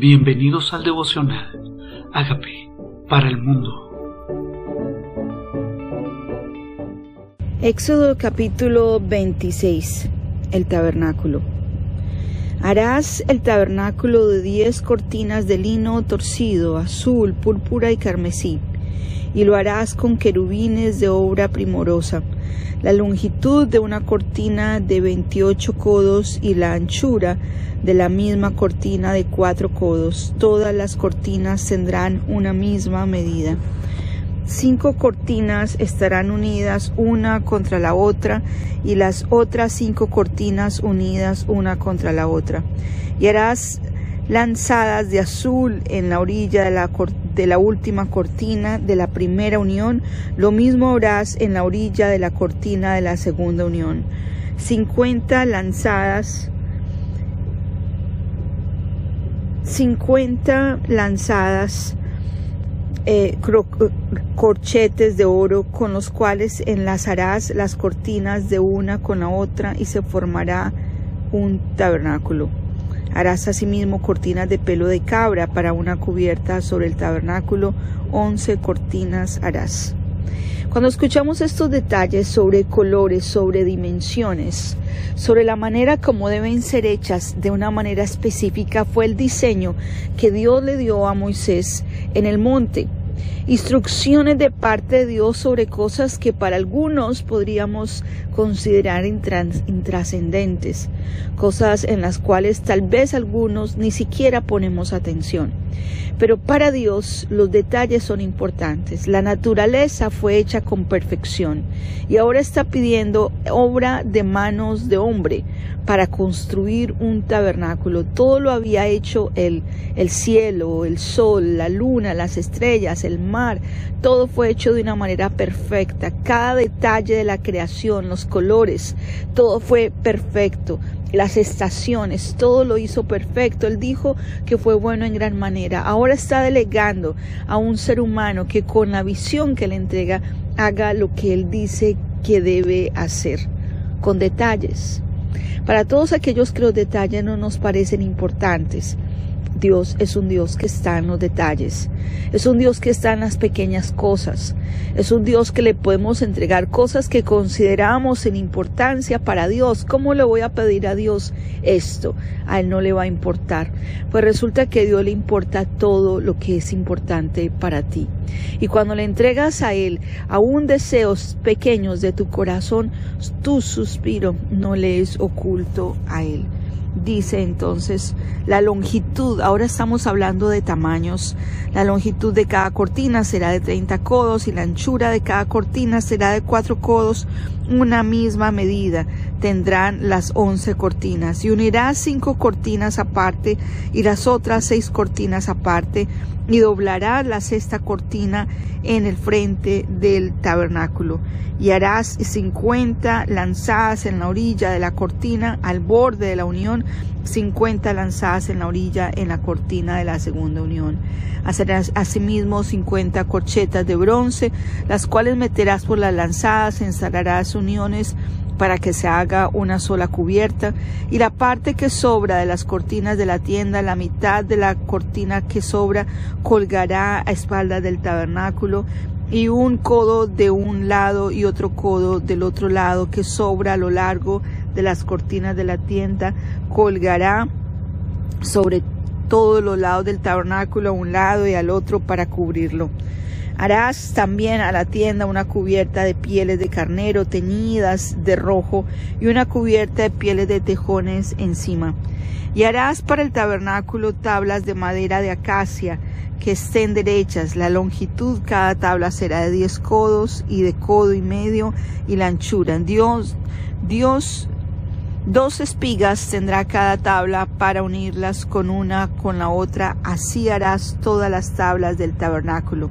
Bienvenidos al devocional. Hágame para el mundo. Éxodo capítulo 26. El tabernáculo. Harás el tabernáculo de diez cortinas de lino torcido, azul, púrpura y carmesí, y lo harás con querubines de obra primorosa la longitud de una cortina de 28 codos y la anchura de la misma cortina de cuatro codos. Todas las cortinas tendrán una misma medida. Cinco cortinas estarán unidas una contra la otra y las otras cinco cortinas unidas una contra la otra. Y harás lanzadas de azul en la orilla de la, de la última cortina de la primera unión, lo mismo harás en la orilla de la cortina de la segunda unión. Cincuenta lanzadas, cincuenta lanzadas eh, corchetes de oro con los cuales enlazarás las cortinas de una con la otra y se formará un tabernáculo. Harás asimismo cortinas de pelo de cabra para una cubierta sobre el tabernáculo, once cortinas harás. Cuando escuchamos estos detalles sobre colores, sobre dimensiones, sobre la manera como deben ser hechas de una manera específica, fue el diseño que Dios le dio a Moisés en el monte instrucciones de parte de Dios sobre cosas que para algunos podríamos considerar intrascendentes, cosas en las cuales tal vez algunos ni siquiera ponemos atención. Pero para Dios los detalles son importantes. La naturaleza fue hecha con perfección y ahora está pidiendo obra de manos de hombre para construir un tabernáculo. Todo lo había hecho el, el cielo, el sol, la luna, las estrellas, el mar. Todo fue hecho de una manera perfecta. Cada detalle de la creación, los colores, todo fue perfecto las estaciones, todo lo hizo perfecto. Él dijo que fue bueno en gran manera. Ahora está delegando a un ser humano que con la visión que le entrega haga lo que él dice que debe hacer, con detalles. Para todos aquellos que los detalles no nos parecen importantes, Dios es un Dios que está en los detalles, es un Dios que está en las pequeñas cosas, es un Dios que le podemos entregar cosas que consideramos en importancia para Dios. ¿Cómo le voy a pedir a Dios esto? A Él no le va a importar. Pues resulta que a Dios le importa todo lo que es importante para ti. Y cuando le entregas a Él aún deseos pequeños de tu corazón, tu suspiro no le es oculto a Él dice entonces la longitud, ahora estamos hablando de tamaños, la longitud de cada cortina será de 30 codos y la anchura de cada cortina será de 4 codos, una misma medida tendrán las 11 cortinas. Y unirás cinco cortinas aparte y las otras seis cortinas aparte y doblarás la sexta cortina en el frente del tabernáculo. Y harás cincuenta lanzadas en la orilla de la cortina al borde de la unión, cincuenta lanzadas en la orilla en la cortina de la segunda unión. Hacerás asimismo cincuenta corchetas de bronce, las cuales meterás por las lanzadas, ensalarás uniones para que se haga una sola cubierta y la parte que sobra de las cortinas de la tienda, la mitad de la cortina que sobra colgará a espaldas del tabernáculo y un codo de un lado y otro codo del otro lado que sobra a lo largo de las cortinas de la tienda colgará sobre todos los lados del tabernáculo a un lado y al otro para cubrirlo. Harás también a la tienda una cubierta de pieles de carnero teñidas de rojo y una cubierta de pieles de tejones encima. Y harás para el tabernáculo tablas de madera de acacia que estén derechas. La longitud cada tabla será de diez codos y de codo y medio y la anchura. Dios, Dios Dos espigas tendrá cada tabla para unirlas con una con la otra, así harás todas las tablas del tabernáculo.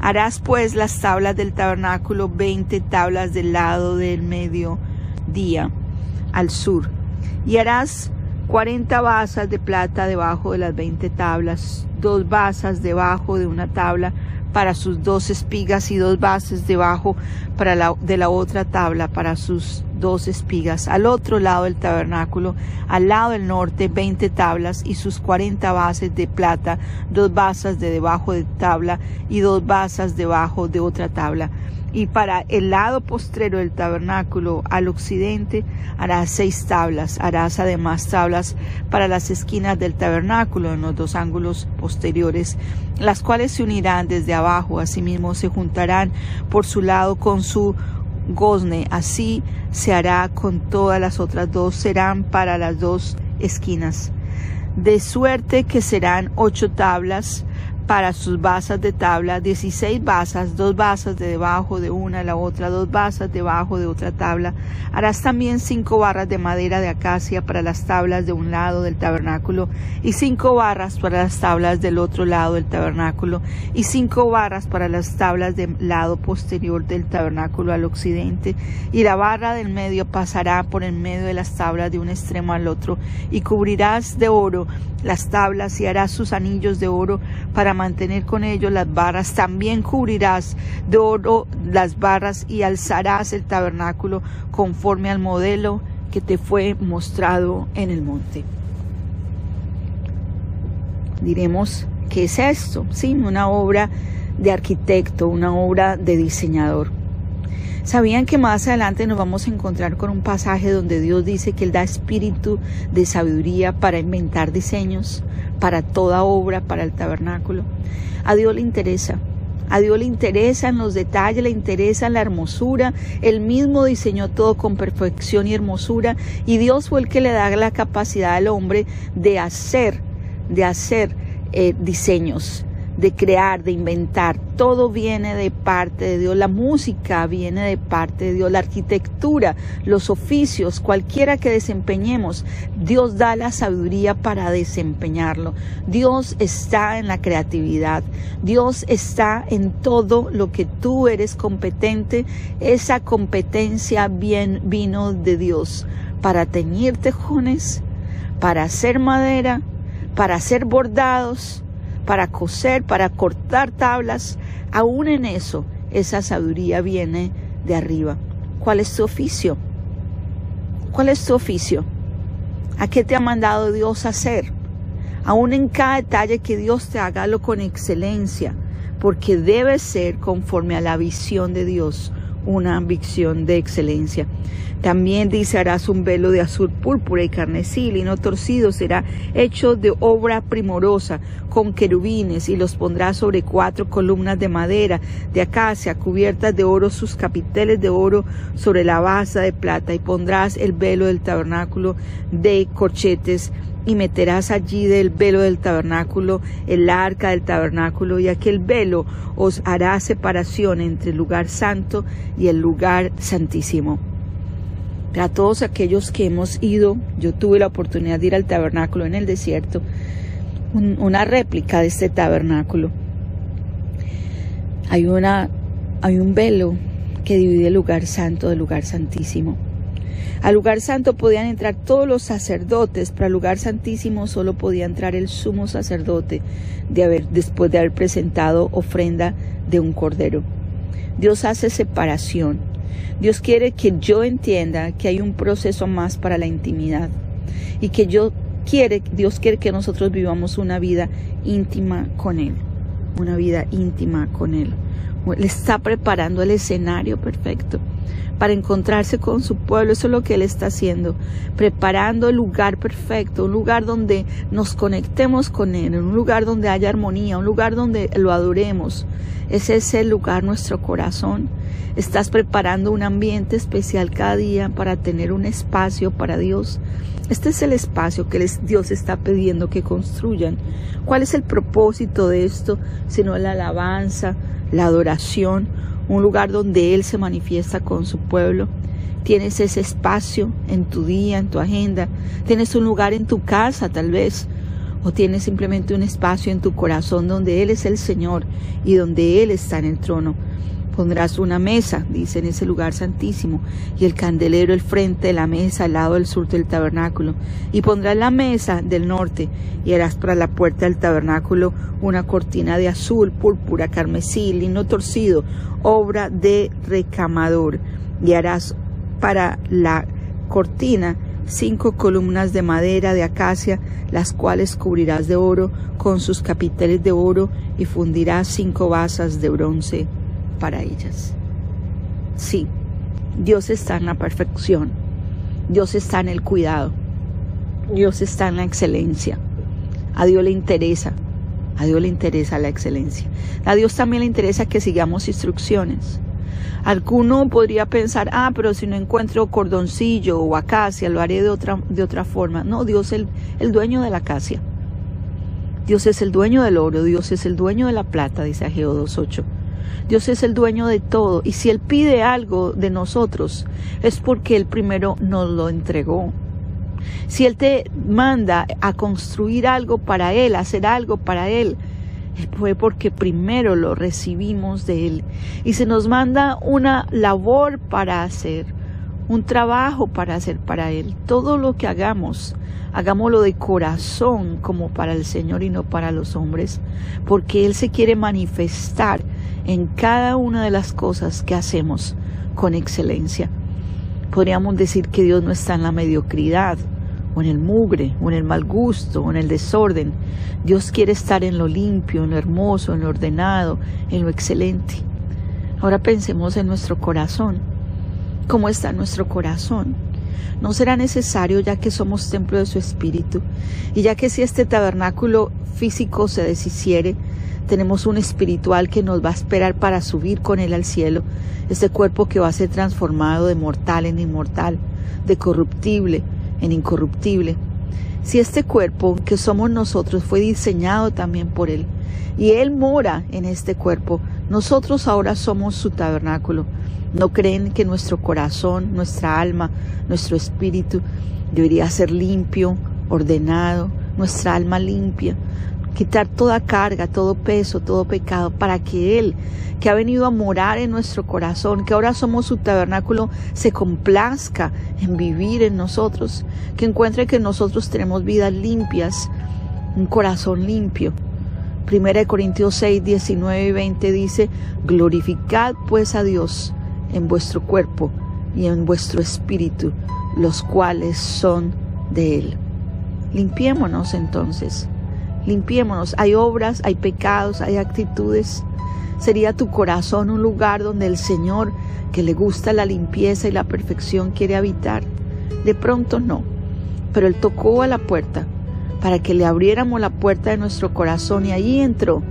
Harás pues las tablas del tabernáculo veinte tablas del lado del medio día al sur, y harás cuarenta basas de plata debajo de las veinte tablas, dos basas debajo de una tabla para sus dos espigas y dos bases debajo para la, de la otra tabla para sus dos espigas. Al otro lado del tabernáculo, al lado del norte, veinte tablas y sus cuarenta bases de plata, dos basas de debajo de tabla y dos basas debajo de otra tabla y para el lado postrero del tabernáculo al occidente harás seis tablas. Harás además tablas para las esquinas del tabernáculo en los dos ángulos posteriores, las cuales se unirán desde abajo, asimismo se juntarán por su lado con su gozne. Así se hará con todas las otras dos, serán para las dos esquinas. De suerte que serán ocho tablas para sus basas de tabla, 16 basas, dos basas de debajo de una a la otra, dos basas debajo de otra tabla. Harás también cinco barras de madera de acacia para las tablas de un lado del tabernáculo y cinco barras para las tablas del otro lado del tabernáculo y cinco barras para las tablas del lado posterior del tabernáculo al occidente y la barra del medio pasará por en medio de las tablas de un extremo al otro y cubrirás de oro las tablas y harás sus anillos de oro para mantener con ellos las barras. También cubrirás de oro las barras y alzarás el tabernáculo conforme al modelo que te fue mostrado en el monte. Diremos, ¿qué es esto? Sí, una obra de arquitecto, una obra de diseñador. ¿Sabían que más adelante nos vamos a encontrar con un pasaje donde Dios dice que Él da espíritu de sabiduría para inventar diseños, para toda obra, para el tabernáculo? A Dios le interesa. A Dios le interesa en los detalles, le interesa la hermosura. Él mismo diseñó todo con perfección y hermosura. Y Dios fue el que le da la capacidad al hombre de hacer, de hacer eh, diseños de crear, de inventar. Todo viene de parte de Dios. La música viene de parte de Dios. La arquitectura, los oficios, cualquiera que desempeñemos, Dios da la sabiduría para desempeñarlo. Dios está en la creatividad. Dios está en todo lo que tú eres competente. Esa competencia bien vino de Dios para teñir tejones, para hacer madera, para hacer bordados, para coser, para cortar tablas, aún en eso esa sabiduría viene de arriba. ¿Cuál es tu oficio? ¿Cuál es tu oficio? ¿A qué te ha mandado Dios hacer? Aún en cada detalle que Dios te haga, lo con excelencia, porque debe ser conforme a la visión de Dios, una visión de excelencia. También dice harás un velo de azul púrpura y carnesí, no torcido será hecho de obra primorosa, con querubines, y los pondrás sobre cuatro columnas de madera, de acacia, cubiertas de oro, sus capiteles de oro sobre la base de plata, y pondrás el velo del tabernáculo de corchetes y meterás allí del velo del tabernáculo el arca del tabernáculo y aquel velo os hará separación entre el lugar santo y el lugar santísimo. A todos aquellos que hemos ido, yo tuve la oportunidad de ir al tabernáculo en el desierto, una réplica de este tabernáculo. Hay, una, hay un velo que divide el lugar santo del lugar santísimo. Al lugar santo podían entrar todos los sacerdotes, pero al lugar santísimo solo podía entrar el sumo sacerdote de haber, después de haber presentado ofrenda de un cordero. Dios hace separación Dios quiere que yo entienda que hay un proceso más para la intimidad y que yo quiere, Dios quiere que nosotros vivamos una vida íntima con Él, una vida íntima con Él. Le está preparando el escenario perfecto para encontrarse con su pueblo. Eso es lo que Él está haciendo, preparando el lugar perfecto, un lugar donde nos conectemos con Él, un lugar donde haya armonía, un lugar donde lo adoremos. Ese es el lugar, nuestro corazón. Estás preparando un ambiente especial cada día para tener un espacio para Dios. Este es el espacio que Dios está pidiendo que construyan. ¿Cuál es el propósito de esto? Sino la alabanza, la adoración, un lugar donde Él se manifiesta con su pueblo. Tienes ese espacio en tu día, en tu agenda. Tienes un lugar en tu casa tal vez. O tienes simplemente un espacio en tu corazón donde Él es el Señor y donde Él está en el trono. Pondrás una mesa, dice, en ese lugar santísimo, y el candelero el frente de la mesa al lado del sur del tabernáculo. Y pondrás la mesa del norte, y harás para la puerta del tabernáculo una cortina de azul, púrpura, carmesí, lino torcido, obra de recamador. Y harás para la cortina cinco columnas de madera de acacia, las cuales cubrirás de oro con sus capiteles de oro, y fundirás cinco basas de bronce para ellas. Sí, Dios está en la perfección, Dios está en el cuidado, Dios está en la excelencia. A Dios le interesa, a Dios le interesa la excelencia. A Dios también le interesa que sigamos instrucciones. Alguno podría pensar, ah, pero si no encuentro cordoncillo o acacia, lo haré de otra, de otra forma. No, Dios es el, el dueño de la acacia. Dios es el dueño del oro, Dios es el dueño de la plata, dice Ageo 2.8. Dios es el dueño de todo y si Él pide algo de nosotros es porque Él primero nos lo entregó. Si Él te manda a construir algo para Él, hacer algo para Él, fue porque primero lo recibimos de Él. Y se nos manda una labor para hacer, un trabajo para hacer para Él. Todo lo que hagamos, hagámoslo de corazón como para el Señor y no para los hombres, porque Él se quiere manifestar en cada una de las cosas que hacemos con excelencia. Podríamos decir que Dios no está en la mediocridad, o en el mugre, o en el mal gusto, o en el desorden. Dios quiere estar en lo limpio, en lo hermoso, en lo ordenado, en lo excelente. Ahora pensemos en nuestro corazón. ¿Cómo está nuestro corazón? No será necesario ya que somos templo de su espíritu y ya que si este tabernáculo físico se deshiciere, tenemos un espiritual que nos va a esperar para subir con él al cielo, este cuerpo que va a ser transformado de mortal en inmortal, de corruptible en incorruptible. Si este cuerpo que somos nosotros fue diseñado también por Él y Él mora en este cuerpo, nosotros ahora somos su tabernáculo. ¿No creen que nuestro corazón, nuestra alma, nuestro espíritu debería ser limpio, ordenado, nuestra alma limpia, quitar toda carga, todo peso, todo pecado, para que Él, que ha venido a morar en nuestro corazón, que ahora somos su tabernáculo, se complazca en vivir en nosotros, que encuentre que nosotros tenemos vidas limpias, un corazón limpio. Primera de Corintios 6, 19 y 20 dice, glorificad pues a Dios en vuestro cuerpo y en vuestro espíritu, los cuales son de Él. Limpiémonos entonces Limpiémonos. Hay obras, hay pecados, hay actitudes. ¿Sería tu corazón un lugar donde el Señor, que le gusta la limpieza y la perfección, quiere habitar? De pronto no. Pero Él tocó a la puerta para que le abriéramos la puerta de nuestro corazón y allí entró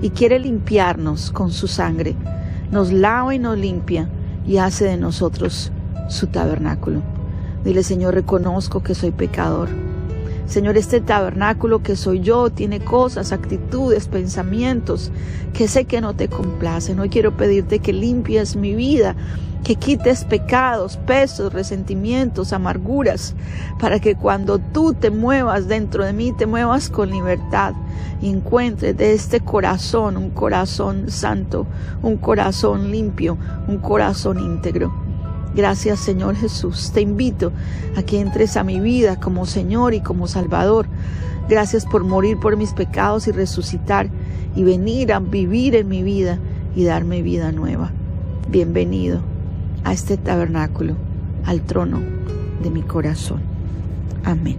y quiere limpiarnos con su sangre. Nos lava y nos limpia y hace de nosotros su tabernáculo. Dile, Señor, reconozco que soy pecador Señor, este tabernáculo que soy yo tiene cosas, actitudes, pensamientos que sé que no te complacen. Hoy quiero pedirte que limpies mi vida, que quites pecados, pesos, resentimientos, amarguras, para que cuando tú te muevas dentro de mí, te muevas con libertad y encuentres de este corazón un corazón santo, un corazón limpio, un corazón íntegro. Gracias Señor Jesús. Te invito a que entres a mi vida como Señor y como Salvador. Gracias por morir por mis pecados y resucitar y venir a vivir en mi vida y darme vida nueva. Bienvenido a este tabernáculo, al trono de mi corazón. Amén.